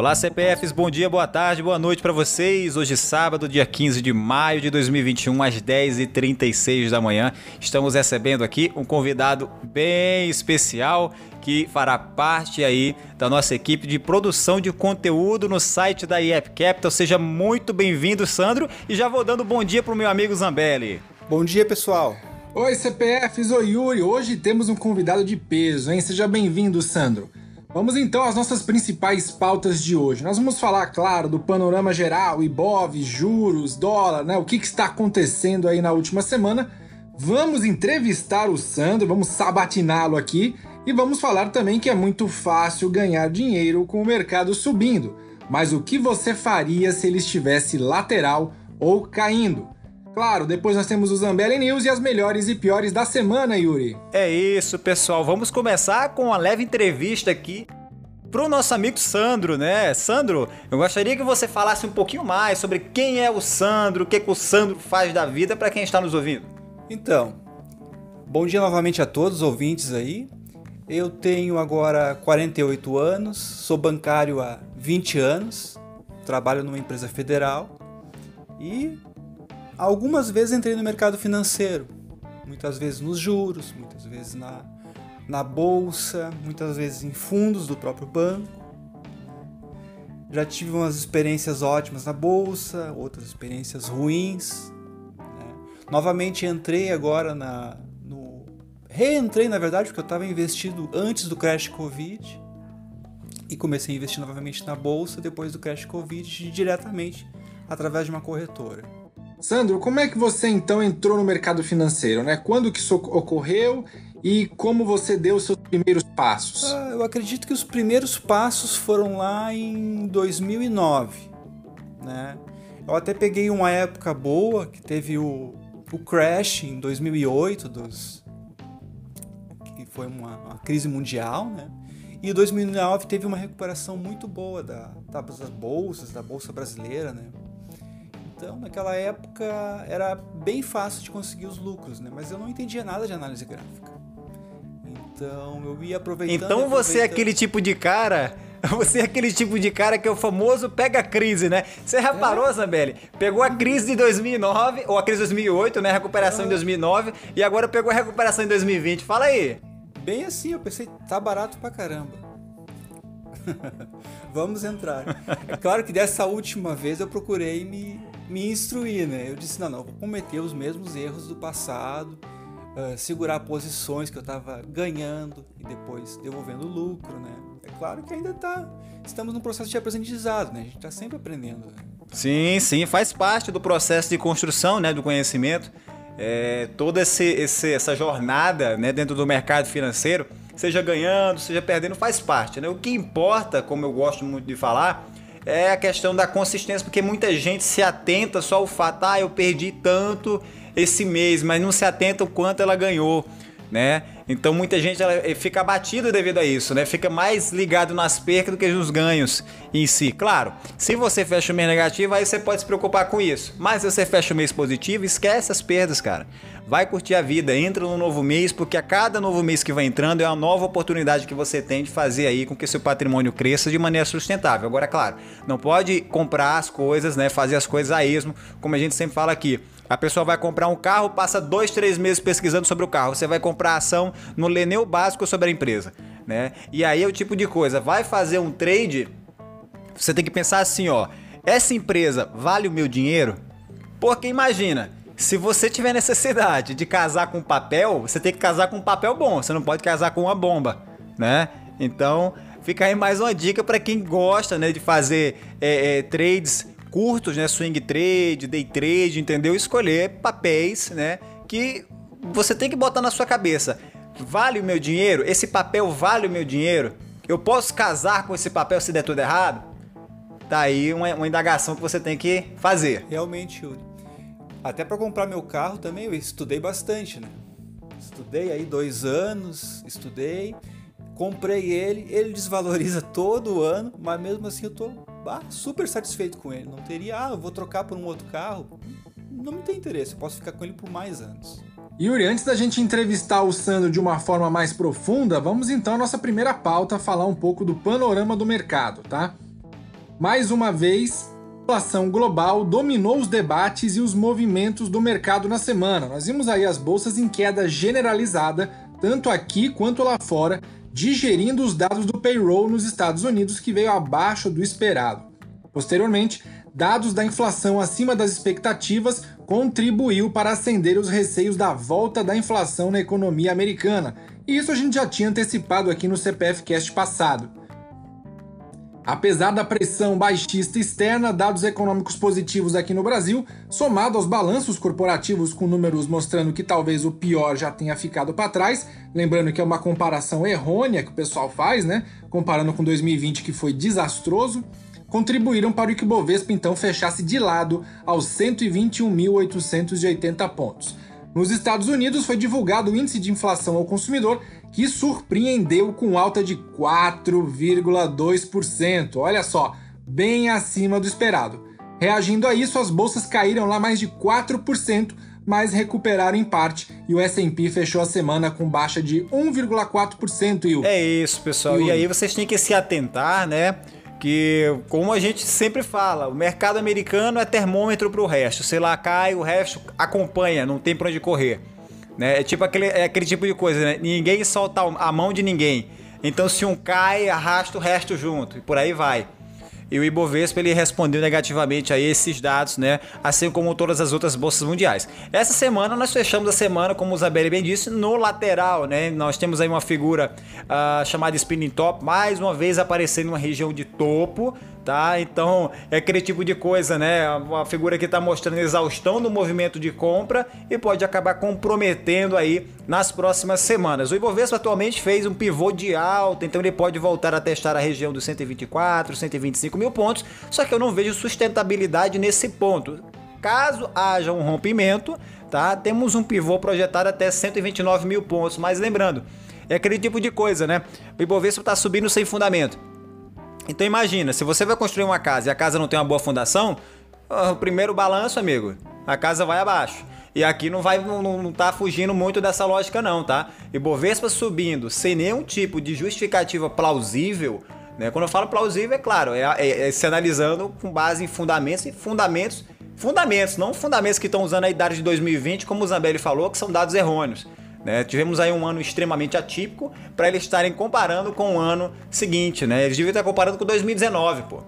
Olá, CPFs, bom dia, boa tarde, boa noite para vocês. Hoje, sábado, dia 15 de maio de 2021, às 10h36 da manhã, estamos recebendo aqui um convidado bem especial que fará parte aí da nossa equipe de produção de conteúdo no site da IEP Capital. Seja muito bem-vindo, Sandro, e já vou dando bom dia pro meu amigo Zambelli. Bom dia, pessoal. Oi, CPFs, oi Yuri. Hoje temos um convidado de peso, hein? Seja bem-vindo, Sandro. Vamos então às nossas principais pautas de hoje. Nós vamos falar, claro, do panorama geral, Ibov, juros, dólar, né? O que, que está acontecendo aí na última semana. Vamos entrevistar o Sandro, vamos sabatiná-lo aqui e vamos falar também que é muito fácil ganhar dinheiro com o mercado subindo. Mas o que você faria se ele estivesse lateral ou caindo? Claro, depois nós temos o Zambelli News e as melhores e piores da semana, Yuri. É isso, pessoal. Vamos começar com uma leve entrevista aqui pro nosso amigo Sandro, né? Sandro, eu gostaria que você falasse um pouquinho mais sobre quem é o Sandro, o que, que o Sandro faz da vida para quem está nos ouvindo. Então, bom dia novamente a todos os ouvintes aí. Eu tenho agora 48 anos, sou bancário há 20 anos, trabalho numa empresa federal e algumas vezes entrei no mercado financeiro, muitas vezes nos juros, muitas vezes na, na bolsa, muitas vezes em fundos do próprio banco. Já tive umas experiências ótimas na bolsa, outras experiências ruins. Né? Novamente entrei agora na, no. Reentrei, na verdade, porque eu estava investido antes do crash Covid e comecei a investir novamente na bolsa depois do crash Covid diretamente através de uma corretora. Sandro, como é que você então entrou no mercado financeiro, né? Quando que isso ocorreu e como você deu os seus primeiros passos? Ah, eu acredito que os primeiros passos foram lá em 2009, né? Eu até peguei uma época boa que teve o, o crash em 2008 dos que foi uma, uma crise mundial, né? E 2009 teve uma recuperação muito boa da, das bolsas, da bolsa brasileira, né? Então, naquela época era bem fácil de conseguir os lucros, né? Mas eu não entendia nada de análise gráfica. Então, eu ia aproveitando. Então, você é aquele tipo de cara você é aquele tipo de cara que é o famoso pega a crise, né? Você reparou, é. Zambelli? Pegou a crise de 2009, ou a crise de 2008, né? Recuperação é. em 2009, e agora pegou a recuperação em 2020. Fala aí. Bem assim, eu pensei, tá barato pra caramba. Vamos entrar. É claro que dessa última vez eu procurei me me instruir, né? Eu disse, não, não, vou cometer os mesmos erros do passado, uh, segurar posições que eu estava ganhando e depois devolvendo lucro, né? É claro que ainda tá, estamos num processo de aprendizado, né? A gente está sempre aprendendo. Né? Sim, sim, faz parte do processo de construção, né, do conhecimento. É, toda esse, esse, essa jornada né, dentro do mercado financeiro, seja ganhando, seja perdendo, faz parte. Né? O que importa, como eu gosto muito de falar, é a questão da consistência, porque muita gente se atenta só ao fato, ah, eu perdi tanto esse mês, mas não se atenta o quanto ela ganhou, né? Então muita gente ela eh, fica abatida devido a isso, né? Fica mais ligado nas percas do que nos ganhos em si. Claro, se você fecha o mês negativo, aí você pode se preocupar com isso. Mas se você fecha o mês positivo, esquece as perdas, cara. Vai curtir a vida, entra no novo mês, porque a cada novo mês que vai entrando é uma nova oportunidade que você tem de fazer aí com que seu patrimônio cresça de maneira sustentável. Agora, claro, não pode comprar as coisas, né? Fazer as coisas a esmo, como a gente sempre fala aqui. A pessoa vai comprar um carro, passa dois, três meses pesquisando sobre o carro. Você vai comprar ação, não lê nem o básico sobre a empresa, né? E aí é o tipo de coisa. Vai fazer um trade, você tem que pensar assim, ó. Essa empresa vale o meu dinheiro? Porque imagina, se você tiver necessidade de casar com papel, você tem que casar com um papel bom. Você não pode casar com uma bomba, né? Então, fica aí mais uma dica para quem gosta, né, de fazer é, é, trades curtos, né? Swing trade, day trade, entendeu? Escolher papéis, né? Que você tem que botar na sua cabeça. Vale o meu dinheiro? Esse papel vale o meu dinheiro? Eu posso casar com esse papel se der tudo errado? Tá aí uma, uma indagação que você tem que fazer. Realmente, Yuri. Até para comprar meu carro também eu estudei bastante, né? Estudei aí dois anos, estudei, comprei ele, ele desvaloriza todo ano, mas mesmo assim eu tô ah, super satisfeito com ele. Não teria, ah, vou trocar por um outro carro. Não me tem interesse, eu posso ficar com ele por mais anos. Yuri, antes da gente entrevistar o Sandro de uma forma mais profunda, vamos então à nossa primeira pauta falar um pouco do panorama do mercado, tá? Mais uma vez, a inflação global dominou os debates e os movimentos do mercado na semana. Nós vimos aí as bolsas em queda generalizada, tanto aqui quanto lá fora, digerindo os dados do payroll nos Estados Unidos que veio abaixo do esperado. Posteriormente, dados da inflação acima das expectativas contribuiu para acender os receios da volta da inflação na economia americana. E isso a gente já tinha antecipado aqui no CPF Cast passado. Apesar da pressão baixista externa, dados econômicos positivos aqui no Brasil, somado aos balanços corporativos com números mostrando que talvez o pior já tenha ficado para trás, lembrando que é uma comparação errônea que o pessoal faz, né? Comparando com 2020 que foi desastroso contribuíram para o que o Bovespa então fechasse de lado aos 121.880 pontos. Nos Estados Unidos foi divulgado o índice de inflação ao consumidor, que surpreendeu com alta de 4,2%. Olha só, bem acima do esperado. Reagindo a isso, as bolsas caíram lá mais de 4%, mas recuperaram em parte e o S&P fechou a semana com baixa de 1,4%. E É isso, pessoal. E aí vocês têm que se atentar, né? Que, como a gente sempre fala, o mercado americano é termômetro para o resto. Se lá cai, o resto acompanha, não tem para onde correr. Né? É tipo aquele, é aquele tipo de coisa, né? Ninguém solta a mão de ninguém. Então, se um cai, arrasta o resto junto e por aí vai. E o Ibovespa ele respondeu negativamente a esses dados, né? Assim como todas as outras bolsas mundiais. Essa semana nós fechamos a semana, como o Isabelle bem disse, no lateral, né? Nós temos aí uma figura uh, chamada spinning top, mais uma vez aparecendo numa região de topo, tá? Então é aquele tipo de coisa, né? Uma figura que está mostrando exaustão do movimento de compra e pode acabar comprometendo aí nas próximas semanas. O Ibovespa atualmente fez um pivô de alta, então ele pode voltar a testar a região dos 124, 125 mil pontos, só que eu não vejo sustentabilidade nesse ponto. Caso haja um rompimento, tá? Temos um pivô projetado até 129 mil pontos, mas lembrando, é aquele tipo de coisa, né? O Ibovespa está subindo sem fundamento. Então imagina, se você vai construir uma casa e a casa não tem uma boa fundação, o primeiro balanço, amigo, a casa vai abaixo. E aqui não vai não, não tá fugindo muito dessa lógica não, tá? E Bovespa subindo sem nenhum tipo de justificativa plausível, né? Quando eu falo plausível, é claro, é, é, é se analisando com base em fundamentos e fundamentos, fundamentos, não fundamentos que estão usando a idade de 2020, como o Zambelli falou, que são dados errôneos. Né? Tivemos aí um ano extremamente atípico para eles estarem comparando com o ano seguinte, né? Eles deviam estar comparando com 2019, pô.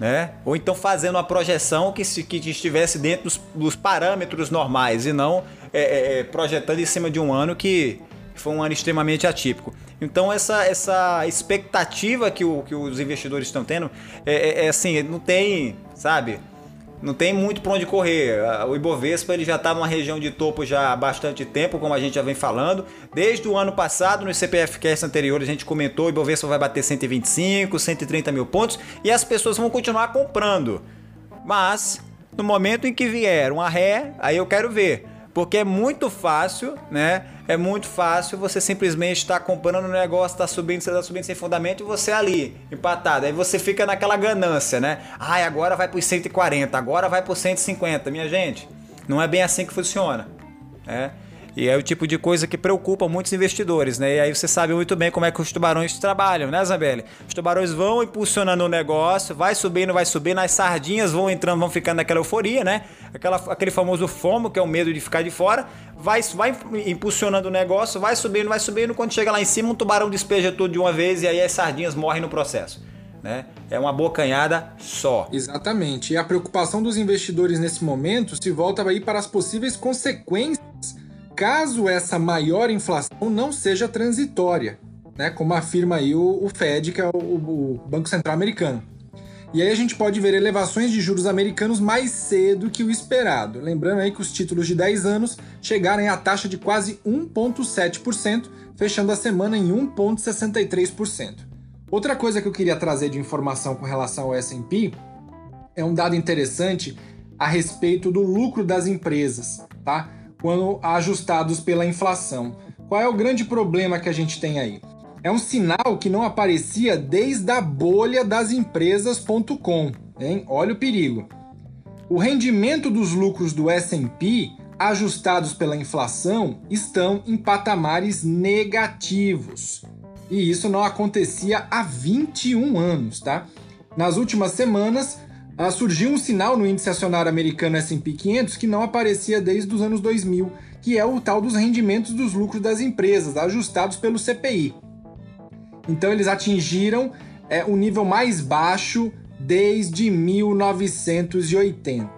Né? Ou então fazendo uma projeção que, se, que estivesse dentro dos, dos parâmetros normais e não é, é, é, projetando em cima de um ano que foi um ano extremamente atípico. Então essa, essa expectativa que, o, que os investidores estão tendo é, é, é assim, não tem, sabe? Não tem muito para onde correr. O Ibovespa ele já está numa região de topo já há bastante tempo, como a gente já vem falando. Desde o ano passado, no CPF Cast anterior, a gente comentou, o Ibovespa vai bater 125, 130 mil pontos e as pessoas vão continuar comprando. Mas, no momento em que vier uma ré, aí eu quero ver. Porque é muito fácil, né? É muito fácil você simplesmente estar tá comprando um negócio, tá subindo, você tá subindo sem fundamento e você ali, empatado. Aí você fica naquela ganância, né? Ai, agora vai por 140, agora vai por 150. Minha gente, não é bem assim que funciona. né? E é o tipo de coisa que preocupa muitos investidores, né? E aí você sabe muito bem como é que os tubarões trabalham, né, Isabelle? Os tubarões vão impulsionando o negócio, vai subindo, vai subindo, as sardinhas vão entrando, vão ficando naquela euforia, né? Aquela, aquele famoso FOMO, que é o medo de ficar de fora, vai, vai impulsionando o negócio, vai subindo, vai subindo, quando chega lá em cima, um tubarão despeja tudo de uma vez e aí as sardinhas morrem no processo. Né? É uma bocanhada só. Exatamente. E a preocupação dos investidores nesse momento se volta aí para as possíveis consequências caso essa maior inflação não seja transitória, né, como afirma aí o, o Fed, que é o, o Banco Central Americano. E aí a gente pode ver elevações de juros americanos mais cedo que o esperado. Lembrando aí que os títulos de 10 anos chegaram a taxa de quase 1,7%, fechando a semana em 1,63%. Outra coisa que eu queria trazer de informação com relação ao S&P é um dado interessante a respeito do lucro das empresas, tá? Quando ajustados pela inflação. Qual é o grande problema que a gente tem aí? É um sinal que não aparecia desde a bolha das empresas.com? Olha o perigo. O rendimento dos lucros do S&P ajustados pela inflação estão em patamares negativos. E isso não acontecia há 21 anos, tá? nas últimas semanas surgiu um sinal no índice acionário americano S&P 500 que não aparecia desde os anos 2000, que é o tal dos rendimentos dos lucros das empresas, ajustados pelo CPI. Então eles atingiram é, o nível mais baixo desde 1980.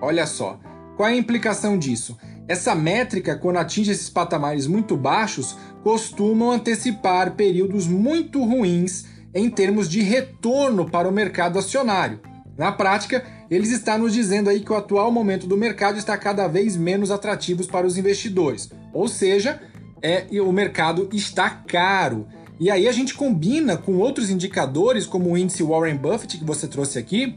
Olha só, qual é a implicação disso? Essa métrica, quando atinge esses patamares muito baixos, costumam antecipar períodos muito ruins em termos de retorno para o mercado acionário. Na prática, eles estão nos dizendo aí que o atual momento do mercado está cada vez menos atrativo para os investidores. Ou seja, é, o mercado está caro. E aí a gente combina com outros indicadores, como o índice Warren Buffett que você trouxe aqui,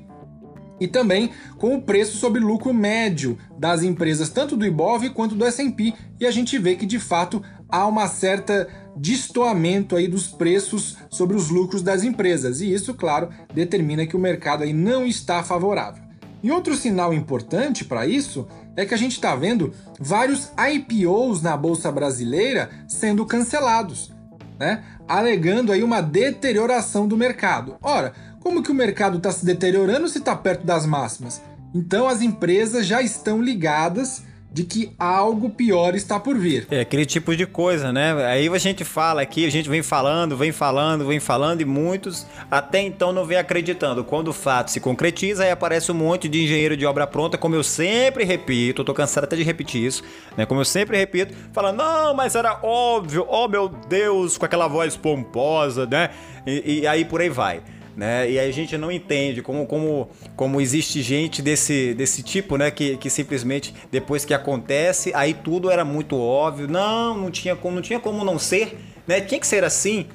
e também com o preço sobre lucro médio das empresas, tanto do Ibov quanto do S&P, e a gente vê que de fato há uma certa destoamento aí dos preços sobre os lucros das empresas, e isso, claro, determina que o mercado aí não está favorável. E outro sinal importante para isso é que a gente está vendo vários IPOs na bolsa brasileira sendo cancelados, né? Alegando aí uma deterioração do mercado. Ora, como que o mercado está se deteriorando se está perto das máximas? Então as empresas já estão ligadas de que algo pior está por vir. É aquele tipo de coisa, né? Aí a gente fala aqui, a gente vem falando, vem falando, vem falando e muitos até então não vem acreditando. Quando o fato se concretiza, aí aparece um monte de engenheiro de obra pronta, como eu sempre repito, eu tô cansado até de repetir isso, né? Como eu sempre repito, falando, não, mas era óbvio, oh meu Deus, com aquela voz pomposa, né? e, e aí por aí vai né? E a gente não entende como, como, como existe gente desse, desse tipo, né? Que, que simplesmente depois que acontece, aí tudo era muito óbvio. Não, não tinha como, não tinha como não ser, né? Tinha que ser assim,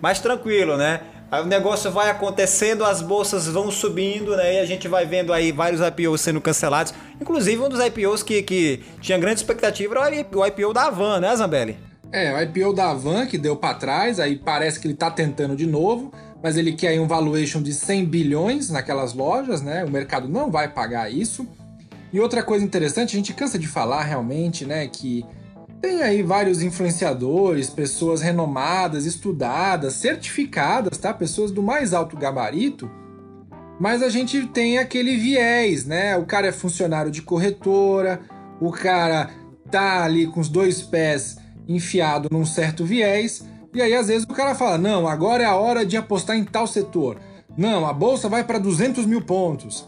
mas tranquilo, né? Aí o negócio vai acontecendo, as bolsas vão subindo, né? E a gente vai vendo aí vários IPOs sendo cancelados. Inclusive, um dos IPOs que, que tinha grande expectativa era o IPO da Van, né, Zambelli? É, o IPO da Van que deu para trás, aí parece que ele tá tentando de novo mas ele quer aí um valuation de 100 bilhões naquelas lojas, né? O mercado não vai pagar isso. E outra coisa interessante, a gente cansa de falar realmente, né, que tem aí vários influenciadores, pessoas renomadas, estudadas, certificadas, tá? Pessoas do mais alto gabarito. Mas a gente tem aquele viés, né? O cara é funcionário de corretora, o cara tá ali com os dois pés enfiado num certo viés e aí, às vezes, o cara fala: não, agora é a hora de apostar em tal setor. Não, a bolsa vai para 200 mil pontos.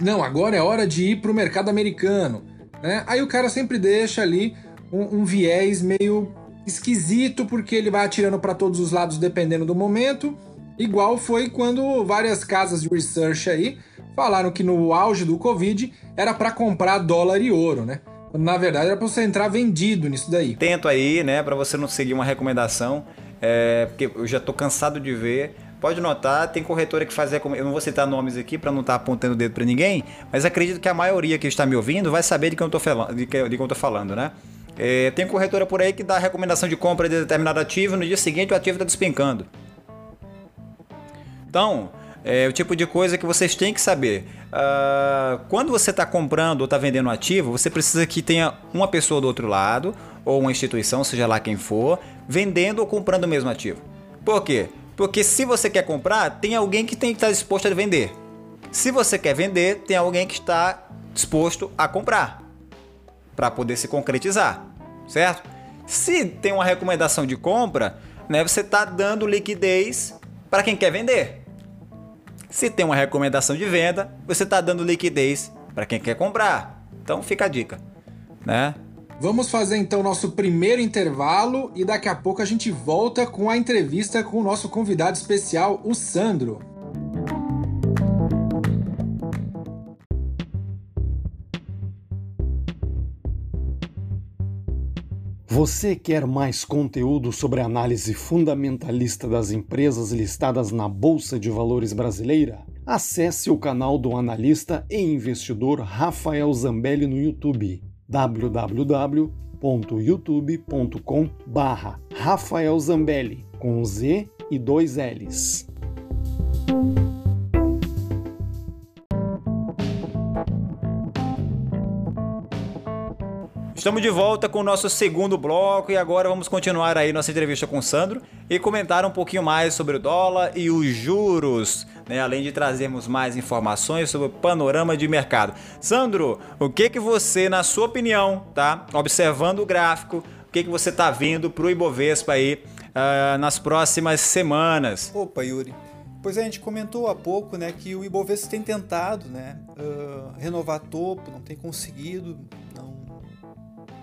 Não, agora é hora de ir para o mercado americano. Né? Aí o cara sempre deixa ali um, um viés meio esquisito, porque ele vai atirando para todos os lados dependendo do momento. Igual foi quando várias casas de research aí falaram que no auge do Covid era para comprar dólar e ouro, né? Na verdade, era pra você entrar vendido nisso daí. Tento aí, né, para você não seguir uma recomendação, é, porque eu já tô cansado de ver. Pode notar, tem corretora que faz Eu não vou citar nomes aqui para não estar tá apontando o dedo para ninguém, mas acredito que a maioria que está me ouvindo vai saber de quem eu tô falando, de quem, de eu tô falando, né? É, tem corretora por aí que dá recomendação de compra de determinado ativo, no dia seguinte o ativo está despencando. Então, é o tipo de coisa que vocês têm que saber. Uh, quando você está comprando ou está vendendo um ativo, você precisa que tenha uma pessoa do outro lado, ou uma instituição, seja lá quem for, vendendo ou comprando o mesmo ativo. Por quê? Porque se você quer comprar, tem alguém que tem que estar disposto a vender. Se você quer vender, tem alguém que está disposto a comprar para poder se concretizar, certo? Se tem uma recomendação de compra, né, você está dando liquidez para quem quer vender. Se tem uma recomendação de venda, você está dando liquidez para quem quer comprar. Então fica a dica, né? Vamos fazer então nosso primeiro intervalo e daqui a pouco a gente volta com a entrevista com o nosso convidado especial, o Sandro. Você quer mais conteúdo sobre a análise fundamentalista das empresas listadas na Bolsa de Valores brasileira? Acesse o canal do analista e investidor Rafael Zambelli no YouTube www.youtube.com/barra Rafael Zambelli com Z e dois L's. Estamos de volta com o nosso segundo bloco e agora vamos continuar aí nossa entrevista com o Sandro e comentar um pouquinho mais sobre o dólar e os juros né? além de trazermos mais informações sobre o panorama de mercado. Sandro, o que que você, na sua opinião, tá, observando o gráfico, o que que você está vendo para o Ibovespa aí uh, nas próximas semanas? Opa, Yuri. Pois é, a gente comentou há pouco, né, que o Ibovespa tem tentado, né, uh, renovar topo, não tem conseguido,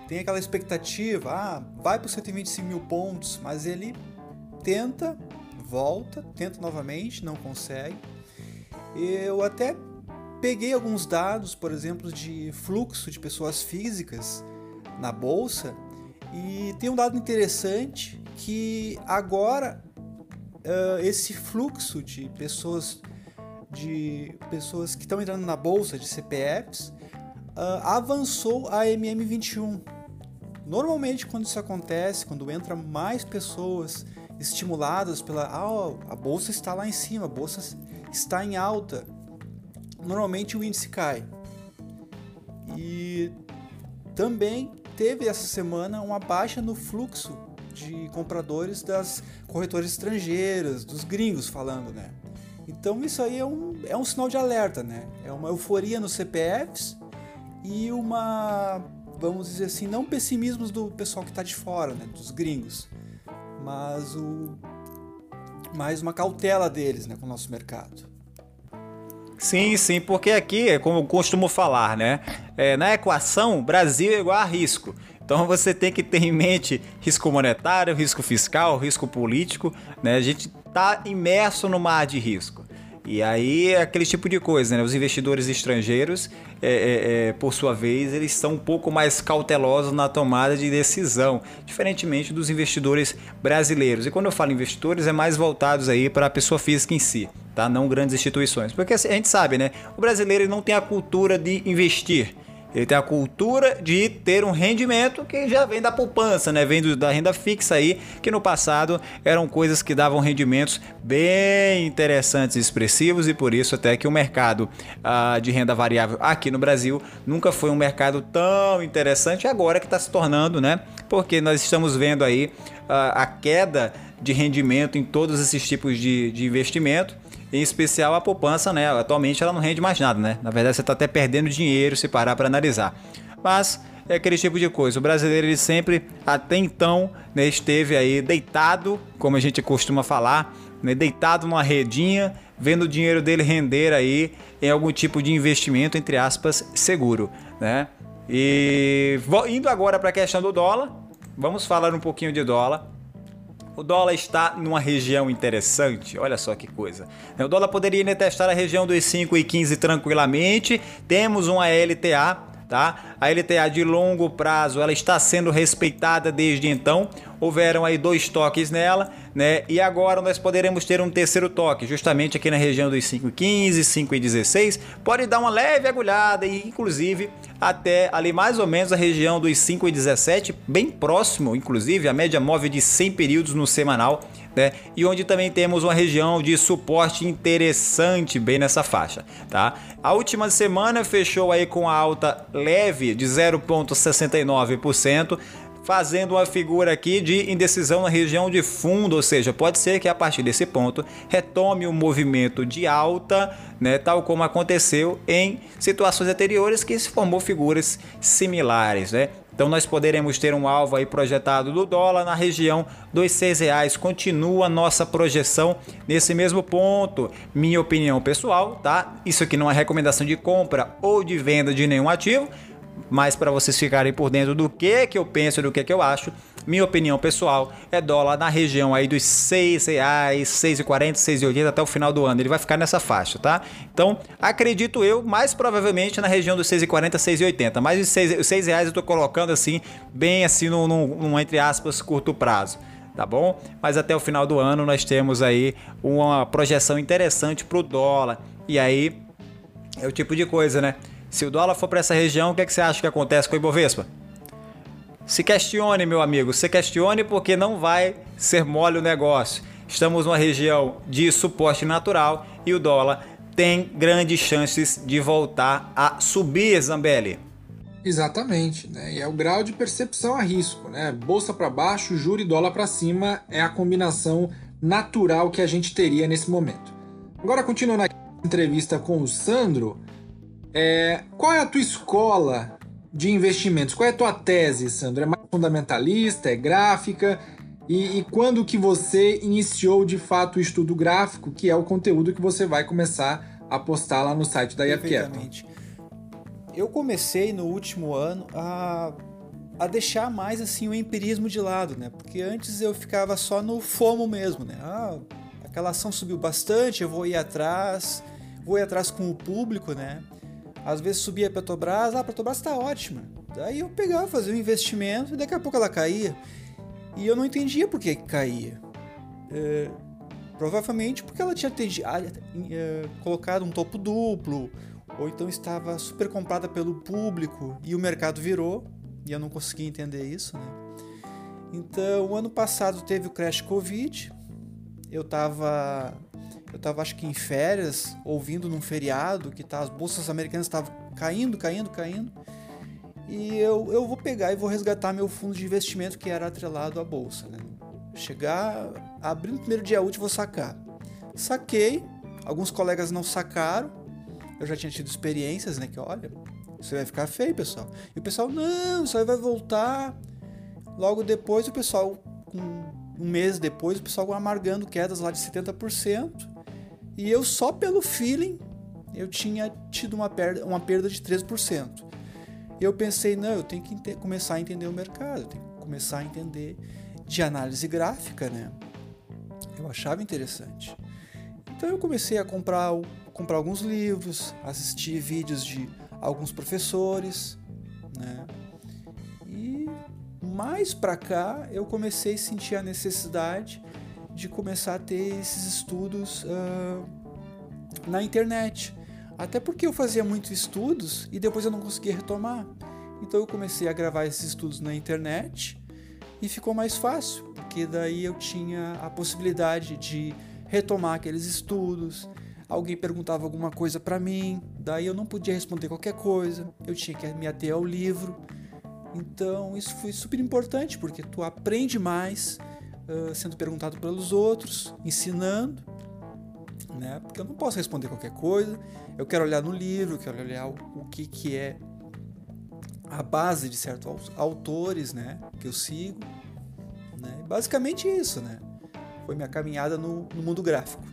tem aquela expectativa, ah, vai para os 125 mil pontos, mas ele tenta, volta, tenta novamente, não consegue. Eu até peguei alguns dados, por exemplo, de fluxo de pessoas físicas na bolsa e tem um dado interessante que agora uh, esse fluxo de pessoas de pessoas que estão entrando na bolsa de CPFs uh, avançou a MM21. Normalmente quando isso acontece, quando entra mais pessoas estimuladas pela ah, a bolsa está lá em cima, a bolsa está em alta, normalmente o índice cai. E também teve essa semana uma baixa no fluxo de compradores das corretoras estrangeiras, dos gringos falando, né? Então isso aí é um, é um sinal de alerta, né? É uma euforia nos CPFs e uma, vamos dizer assim, não pessimismos do pessoal que está de fora, né? Dos gringos, mas o mais uma cautela deles, né, com o nosso mercado. Sim, sim, porque aqui, é como eu costumo falar, né? É, na equação, Brasil é igual a risco. Então você tem que ter em mente risco monetário, risco fiscal, risco político, né? A gente está imerso no mar de risco. E aí é aquele tipo de coisa, né? Os investidores estrangeiros, é, é, é, por sua vez, eles são um pouco mais cautelosos na tomada de decisão, diferentemente dos investidores brasileiros. E quando eu falo investidores, é mais voltados aí para a pessoa física em si, tá? Não grandes instituições. Porque assim, a gente sabe, né? O brasileiro não tem a cultura de investir. Ele tem a cultura de ter um rendimento que já vem da poupança, né? Vem do, da renda fixa aí, que no passado eram coisas que davam rendimentos bem interessantes e expressivos e por isso até que o mercado ah, de renda variável aqui no Brasil nunca foi um mercado tão interessante agora que está se tornando, né? Porque nós estamos vendo aí ah, a queda de rendimento em todos esses tipos de, de investimento em especial a poupança, né? Atualmente ela não rende mais nada, né? Na verdade você está até perdendo dinheiro se parar para analisar. Mas é aquele tipo de coisa. O brasileiro ele sempre, até então, né, esteve aí deitado, como a gente costuma falar, né, deitado numa redinha, vendo o dinheiro dele render aí em algum tipo de investimento, entre aspas, seguro, né? E indo agora para a questão do dólar, vamos falar um pouquinho de dólar. O dólar está numa região interessante, olha só que coisa. O dólar poderia testar a região dos 5,15 tranquilamente. Temos uma LTA tá? A LTA de longo prazo, ela está sendo respeitada desde então. Houveram aí dois toques nela, né? E agora nós poderemos ter um terceiro toque, justamente aqui na região dos 5,15, 5,16. Pode dar uma leve agulhada e inclusive até ali mais ou menos a região dos 5,17, bem próximo, inclusive a média móvel de 100 períodos no semanal né? E onde também temos uma região de suporte interessante bem nessa faixa, tá? A última semana fechou aí com a alta leve de 0,69%, fazendo uma figura aqui de indecisão na região de fundo, ou seja, pode ser que a partir desse ponto retome o um movimento de alta, né, tal como aconteceu em situações anteriores que se formou figuras similares, né? Então nós poderemos ter um alvo aí projetado do dólar na região dos seis reais. Continua a nossa projeção nesse mesmo ponto. Minha opinião pessoal, tá? Isso aqui não é recomendação de compra ou de venda de nenhum ativo, mas para vocês ficarem por dentro do que que eu penso, do que que eu acho, minha opinião pessoal é dólar na região aí dos 6 reais, 6,40, 6,80 até o final do ano. Ele vai ficar nessa faixa, tá? Então, acredito eu, mais provavelmente na região dos 6,40, 6,80. Mas os 6, os 6 reais eu tô colocando assim, bem assim, num, num, num entre aspas, curto prazo tá bom? Mas até o final do ano nós temos aí uma projeção interessante para o dólar. E aí é o tipo de coisa, né? Se o dólar for para essa região, o que, é que você acha que acontece com o Ibovespa? Se questione, meu amigo, se questione porque não vai ser mole o negócio. Estamos numa região de suporte natural e o dólar tem grandes chances de voltar a subir, Zambelli. Exatamente, né? E é o grau de percepção a risco, né? Bolsa para baixo, juro e dólar para cima é a combinação natural que a gente teria nesse momento. Agora, continuando a entrevista com o Sandro, é, qual é a tua escola de investimentos? Qual é a tua tese, Sandro? É mais fundamentalista? É gráfica? E, e, quando que você iniciou de fato o estudo gráfico, que é o conteúdo que você vai começar a postar lá no site da IFCapital? Eu comecei no último ano a, a deixar mais assim o empirismo de lado, né? Porque antes eu ficava só no fomo mesmo, né? Ah, aquela ação subiu bastante, eu vou ir atrás, vou ir atrás com o público, né? Às vezes subia a Petrobras, ah, a Petrobras está ótima. Daí eu pegava, fazia um investimento e daqui a pouco ela caía. E eu não entendia por que, caía. É, provavelmente porque ela tinha é, colocado um topo duplo, ou então estava super comprada pelo público e o mercado virou, e eu não conseguia entender isso. Né? Então, o ano passado teve o crash Covid, eu estava eu tava acho que em férias, ouvindo num feriado que tá, as bolsas americanas estavam caindo, caindo, caindo. E eu, eu vou pegar e vou resgatar meu fundo de investimento que era atrelado à bolsa. Né? Chegar, abrir no primeiro dia útil, vou sacar. Saquei, alguns colegas não sacaram. Eu já tinha tido experiências, né? Que olha, isso vai ficar feio, pessoal. E o pessoal, não, isso aí vai voltar. Logo depois, o pessoal, um mês depois, o pessoal amargando quedas lá de 70%. E eu só pelo feeling, eu tinha tido uma perda, uma perda de 3% eu pensei, não, eu tenho que começar a entender o mercado, eu tenho que começar a entender de análise gráfica, né? Eu achava interessante. Então eu comecei a comprar, comprar alguns livros, assistir vídeos de alguns professores, né? E mais para cá eu comecei a sentir a necessidade de começar a ter esses estudos uh, na internet. Até porque eu fazia muitos estudos e depois eu não conseguia retomar. Então eu comecei a gravar esses estudos na internet e ficou mais fácil, porque daí eu tinha a possibilidade de retomar aqueles estudos. Alguém perguntava alguma coisa para mim, daí eu não podia responder qualquer coisa, eu tinha que me ater ao livro. Então isso foi super importante, porque tu aprende mais sendo perguntado pelos outros, ensinando, né? Porque eu não posso responder qualquer coisa eu quero olhar no livro, quero olhar o, o que, que é a base de certos autores, né, que eu sigo, né? Basicamente isso, né? Foi minha caminhada no, no mundo gráfico.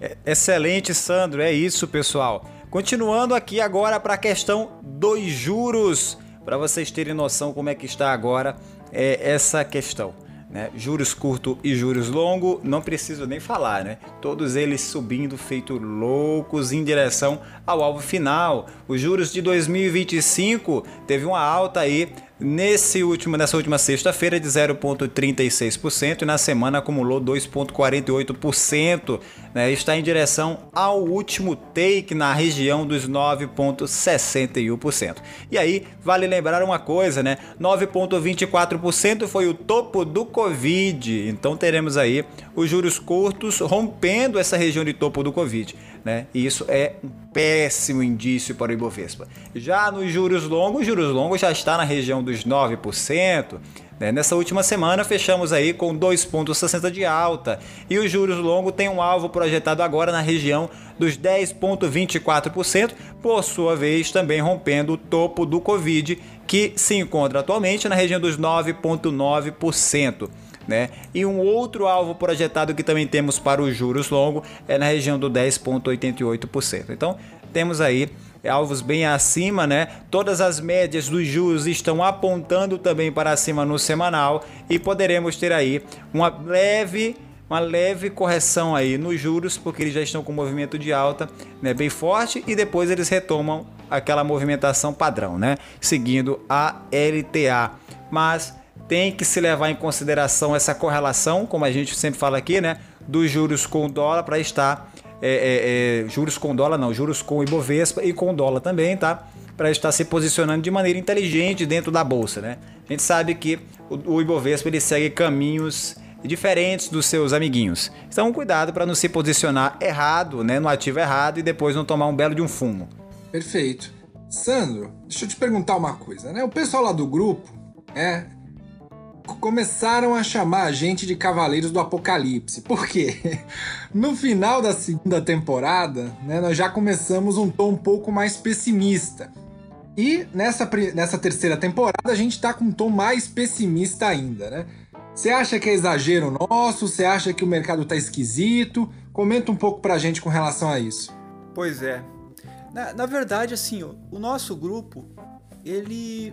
É, excelente, Sandro. É isso, pessoal. Continuando aqui agora para a questão dos juros, para vocês terem noção como é que está agora é, essa questão. Né? Juros curto e juros longo, não preciso nem falar, né? Todos eles subindo feito loucos em direção ao alvo final. Os juros de 2025 teve uma alta aí Nesse último, nessa última sexta-feira de 0,36% e na semana acumulou 2,48%, né? está em direção ao último take na região dos 9,61%. E aí, vale lembrar uma coisa, né? 9,24% foi o topo do Covid, então teremos aí os juros curtos rompendo essa região de topo do Covid né? E isso é um péssimo indício para o Ibovespa. Já nos juros longos, juros longos já está na região dos 9%. Né? Nessa última semana fechamos aí com 2,60 de alta e os juros longos têm um alvo projetado agora na região dos 10,24%, por sua vez também rompendo o topo do Covid que se encontra atualmente na região dos 9,9% né? E um outro alvo projetado que também temos para os juros longos é na região do 10,88%. Então, temos aí alvos bem acima, né? Todas as médias dos juros estão apontando também para cima no semanal e poderemos ter aí uma leve uma leve correção aí nos juros, porque eles já estão com movimento de alta né, bem forte e depois eles retomam aquela movimentação padrão, né? Seguindo a LTA. Mas tem que se levar em consideração essa correlação, como a gente sempre fala aqui, né? Dos juros com dólar para estar. É, é, é, juros com dólar, não, juros com Ibovespa e com dólar também, tá? Para estar se posicionando de maneira inteligente dentro da bolsa, né? A gente sabe que o, o Ibovespa ele segue caminhos diferentes dos seus amiguinhos. Então, cuidado para não se posicionar errado, né, no ativo errado e depois não tomar um belo de um fumo. Perfeito. Sandro, deixa eu te perguntar uma coisa, né? O pessoal lá do grupo, é, começaram a chamar a gente de Cavaleiros do Apocalipse. Por quê? No final da segunda temporada, né, nós já começamos um tom um pouco mais pessimista. E nessa, nessa terceira temporada a gente tá com um tom mais pessimista ainda, né? Você acha que é exagero nosso? Você acha que o mercado tá esquisito? Comenta um pouco pra gente com relação a isso. Pois é. Na, na verdade, assim, o, o nosso grupo, ele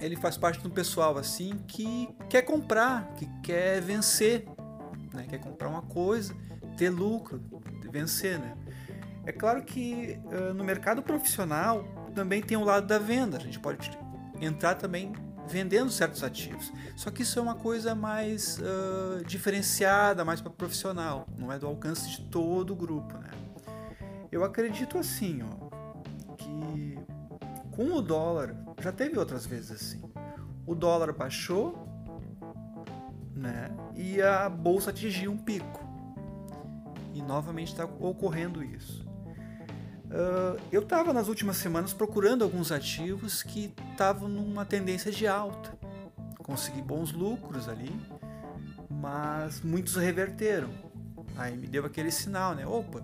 ele faz parte de um pessoal assim que quer comprar, que quer vencer, né? quer comprar uma coisa, ter lucro, vencer, né? É claro que uh, no mercado profissional também tem o lado da venda, a gente pode entrar também vendendo certos ativos. Só que isso é uma coisa mais uh, diferenciada, mais para profissional, não é do alcance de todo o grupo, né? Eu acredito assim, ó, que com o dólar, já teve outras vezes assim. O dólar baixou, né? E a bolsa atingiu um pico. E novamente está ocorrendo isso. Uh, eu estava nas últimas semanas procurando alguns ativos que estavam numa tendência de alta. Consegui bons lucros ali, mas muitos reverteram. Aí me deu aquele sinal, né? Opa,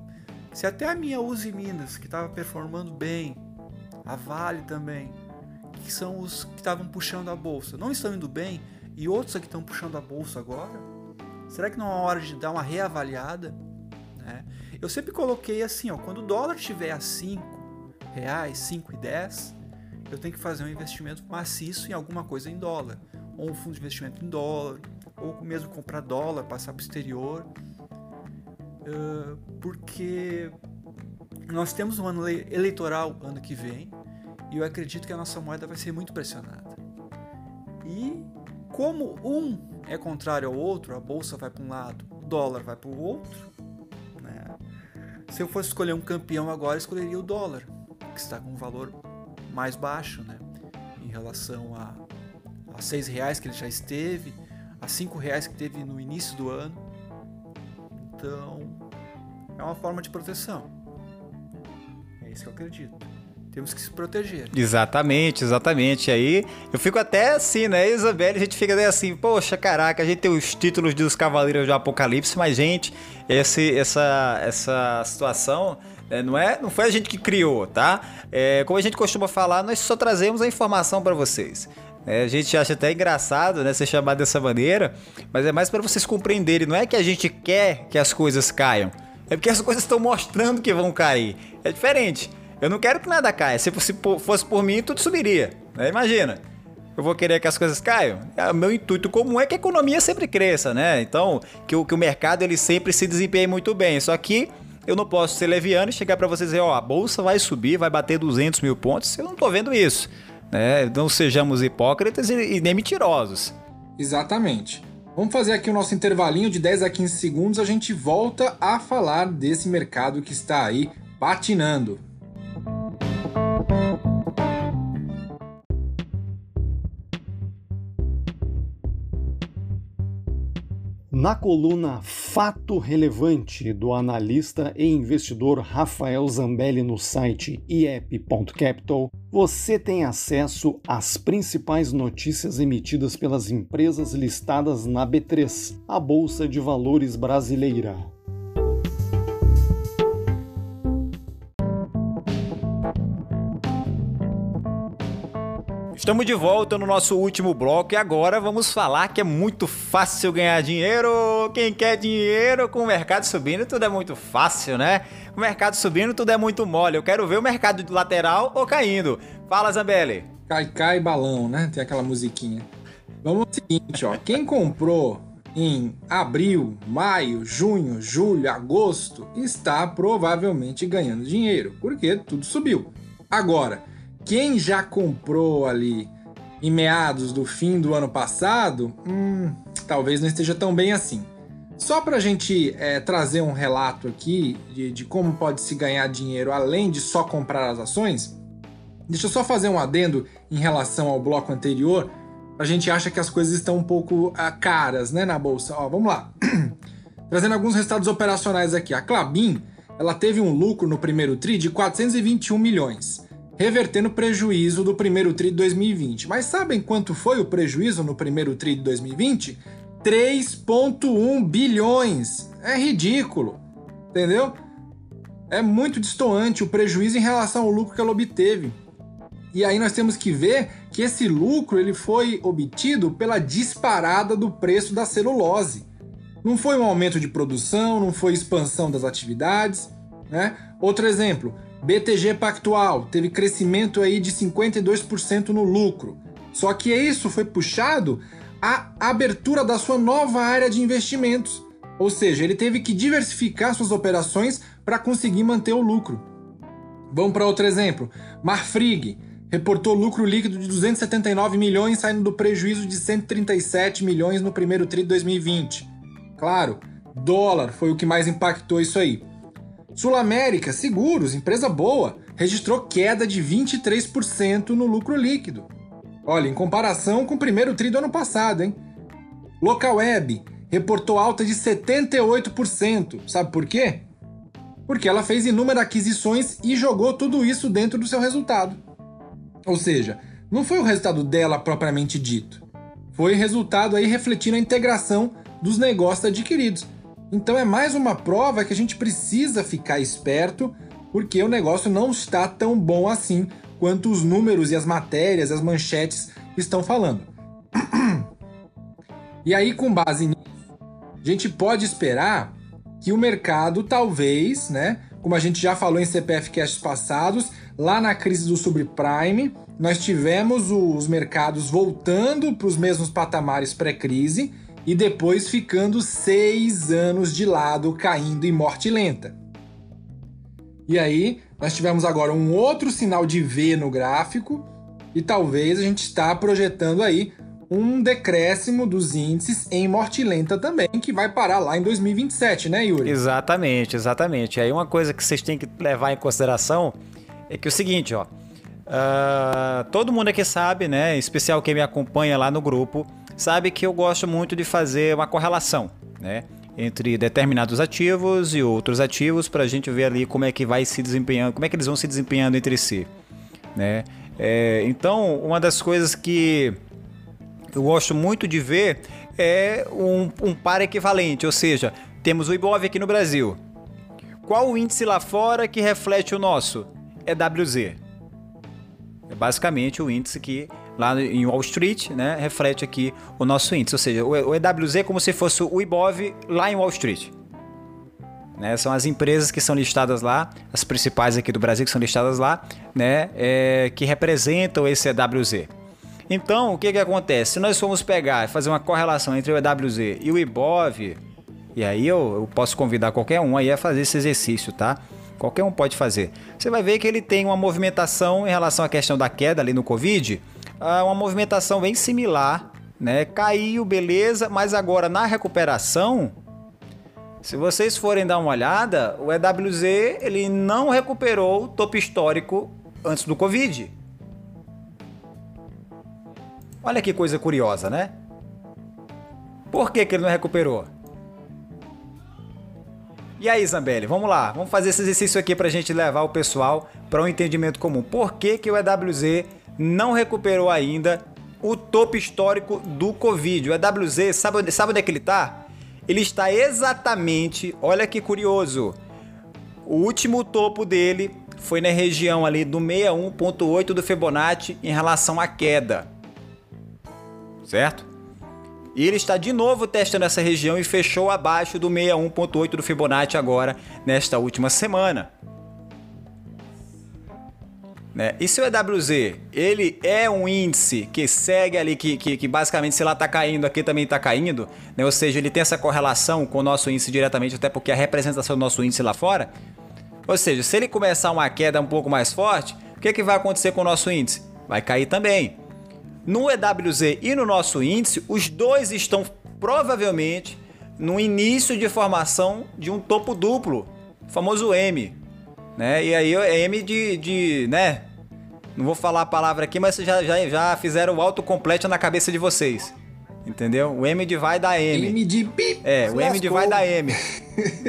se até a minha Uzi Minas, que estava performando bem, a Vale também, que são os que estavam puxando a bolsa, não estão indo bem e outros aqui estão puxando a bolsa agora? Será que não é hora de dar uma reavaliada? Né? Eu sempre coloquei assim, ó, quando o dólar estiver a 5 reais, 5 e 10, eu tenho que fazer um investimento maciço em alguma coisa em dólar, ou um fundo de investimento em dólar, ou mesmo comprar dólar, passar para o exterior, porque nós temos um ano eleitoral ano que vem e eu acredito que a nossa moeda vai ser muito pressionada. E como um é contrário ao outro, a bolsa vai para um lado, o dólar vai para o outro, né? se eu fosse escolher um campeão agora, escolheria o dólar, que está com um valor mais baixo né? em relação a, a seis reais que ele já esteve, a cinco reais que teve no início do ano. Então, é uma forma de proteção isso que eu acredito. Temos que se proteger. Exatamente, exatamente. Aí eu fico até assim, né, Isabelle? A gente fica até assim, poxa, caraca, a gente tem os títulos dos Cavaleiros do Apocalipse, mas, gente, esse, essa, essa situação é, não, é, não foi a gente que criou, tá? É, como a gente costuma falar, nós só trazemos a informação para vocês. É, a gente acha até engraçado, né, ser chamado dessa maneira, mas é mais para vocês compreenderem. Não é que a gente quer que as coisas caiam, é porque as coisas estão mostrando que vão cair. É diferente. Eu não quero que nada caia. Se fosse por, fosse por mim, tudo subiria. Né? Imagina. Eu vou querer que as coisas caiam? É, o meu intuito comum é que a economia sempre cresça, né? Então, que o, que o mercado ele sempre se desempenhe muito bem. Só que eu não posso ser leviano e chegar para vocês e dizer, ó, a bolsa vai subir, vai bater 200 mil pontos. Eu não tô vendo isso. Né? Não sejamos hipócritas e, e nem mentirosos. Exatamente. Vamos fazer aqui o nosso intervalinho de 10 a 15 segundos, a gente volta a falar desse mercado que está aí patinando. Na coluna Fato Relevante do analista e investidor Rafael Zambelli no site iep.capital, você tem acesso às principais notícias emitidas pelas empresas listadas na B3, a Bolsa de Valores brasileira. Estamos de volta no nosso último bloco e agora vamos falar que é muito fácil ganhar dinheiro. Quem quer dinheiro com o mercado subindo, tudo é muito fácil, né? O mercado subindo, tudo é muito mole. Eu quero ver o mercado lateral ou caindo. Fala, Zambelli. Cai, cai, balão, né? Tem aquela musiquinha. Vamos ao seguinte, ó. Quem comprou em abril, maio, junho, julho, agosto está provavelmente ganhando dinheiro, porque tudo subiu. Agora, quem já comprou ali em meados do fim do ano passado, hum, talvez não esteja tão bem assim. Só para a gente é, trazer um relato aqui de, de como pode se ganhar dinheiro além de só comprar as ações, deixa eu só fazer um adendo em relação ao bloco anterior. A gente acha que as coisas estão um pouco uh, caras né, na bolsa. Ó, vamos lá. Trazendo alguns resultados operacionais aqui. A Clabin ela teve um lucro no primeiro TRI de 421 milhões revertendo o prejuízo do primeiro TRI de 2020. Mas sabem quanto foi o prejuízo no primeiro TRI de 2020? 3,1 bilhões. É ridículo, entendeu? É muito distoante o prejuízo em relação ao lucro que ela obteve. E aí nós temos que ver que esse lucro ele foi obtido pela disparada do preço da celulose. Não foi um aumento de produção, não foi expansão das atividades, né? Outro exemplo, BTG Pactual teve crescimento aí de 52% no lucro. Só que isso foi puxado à abertura da sua nova área de investimentos. Ou seja, ele teve que diversificar suas operações para conseguir manter o lucro. Vamos para outro exemplo. Marfrig reportou lucro líquido de 279 milhões, saindo do prejuízo de 137 milhões no primeiro tri de 2020. Claro, dólar foi o que mais impactou isso aí. Sul América Seguros, empresa boa, registrou queda de 23% no lucro líquido. Olha, em comparação com o primeiro tri do ano passado, hein? Localweb reportou alta de 78%. Sabe por quê? Porque ela fez inúmeras aquisições e jogou tudo isso dentro do seu resultado. Ou seja, não foi o resultado dela propriamente dito. Foi resultado aí refletindo a integração dos negócios adquiridos. Então é mais uma prova que a gente precisa ficar esperto, porque o negócio não está tão bom assim quanto os números e as matérias, as manchetes estão falando. E aí, com base nisso, a gente pode esperar que o mercado talvez, né, como a gente já falou em CPF Cash passados, lá na crise do subprime, nós tivemos os mercados voltando para os mesmos patamares pré-crise e depois ficando seis anos de lado, caindo em morte lenta. E aí, nós tivemos agora um outro sinal de V no gráfico e talvez a gente está projetando aí um decréscimo dos índices em morte lenta também, que vai parar lá em 2027, né, Yuri? Exatamente, exatamente. Aí uma coisa que vocês têm que levar em consideração é que é o seguinte, ó. Uh, todo mundo aqui sabe, né? Em especial quem me acompanha lá no grupo, sabe que eu gosto muito de fazer uma correlação, né? Entre determinados ativos e outros ativos para a gente ver ali como é que vai se desempenhando, como é que eles vão se desempenhando entre si, né? É, então, uma das coisas que eu gosto muito de ver é um, um par equivalente, ou seja, temos o Ibov aqui no Brasil. Qual o índice lá fora que reflete o nosso? É WZ. É basicamente o índice que lá em Wall Street, né, reflete aqui o nosso índice, ou seja, o EWZ é como se fosse o Ibov lá em Wall Street. Né, são as empresas que são listadas lá, as principais aqui do Brasil que são listadas lá, né, é, que representam esse EWZ. Então, o que, que acontece? Se nós formos pegar e fazer uma correlação entre o EWZ e o IBOV, e aí eu, eu posso convidar qualquer um aí a fazer esse exercício, tá? Qualquer um pode fazer. Você vai ver que ele tem uma movimentação em relação à questão da queda ali no Covid, uma movimentação bem similar, né? Caiu, beleza, mas agora na recuperação, se vocês forem dar uma olhada, o EWZ ele não recuperou o topo histórico antes do Covid. Olha que coisa curiosa, né? Por que, que ele não recuperou? E aí, Zambelli, vamos lá, vamos fazer esse exercício aqui para a gente levar o pessoal para um entendimento comum. Por que, que o EWZ não recuperou ainda o topo histórico do Covid? O EWZ, sabe, sabe onde é que ele está? Ele está exatamente, olha que curioso, o último topo dele foi na região ali do 61.8 do Fibonacci em relação à queda certo? E ele está de novo testando essa região e fechou abaixo do 61.8 do Fibonacci agora nesta última semana. Né? E se o EWZ, ele é um índice que segue ali, que, que, que basicamente se lá está caindo, aqui também está caindo, né? ou seja, ele tem essa correlação com o nosso índice diretamente, até porque a representação do nosso índice lá fora. Ou seja, se ele começar uma queda um pouco mais forte, o que, que vai acontecer com o nosso índice? Vai cair também. No EWZ e no nosso índice, os dois estão provavelmente no início de formação de um topo duplo, famoso M. Né? E aí é M de, de. né? Não vou falar a palavra aqui, mas já, já, já fizeram o autocompleto na cabeça de vocês. Entendeu? O M de vai da M. M de bip. É, o M de vai da M.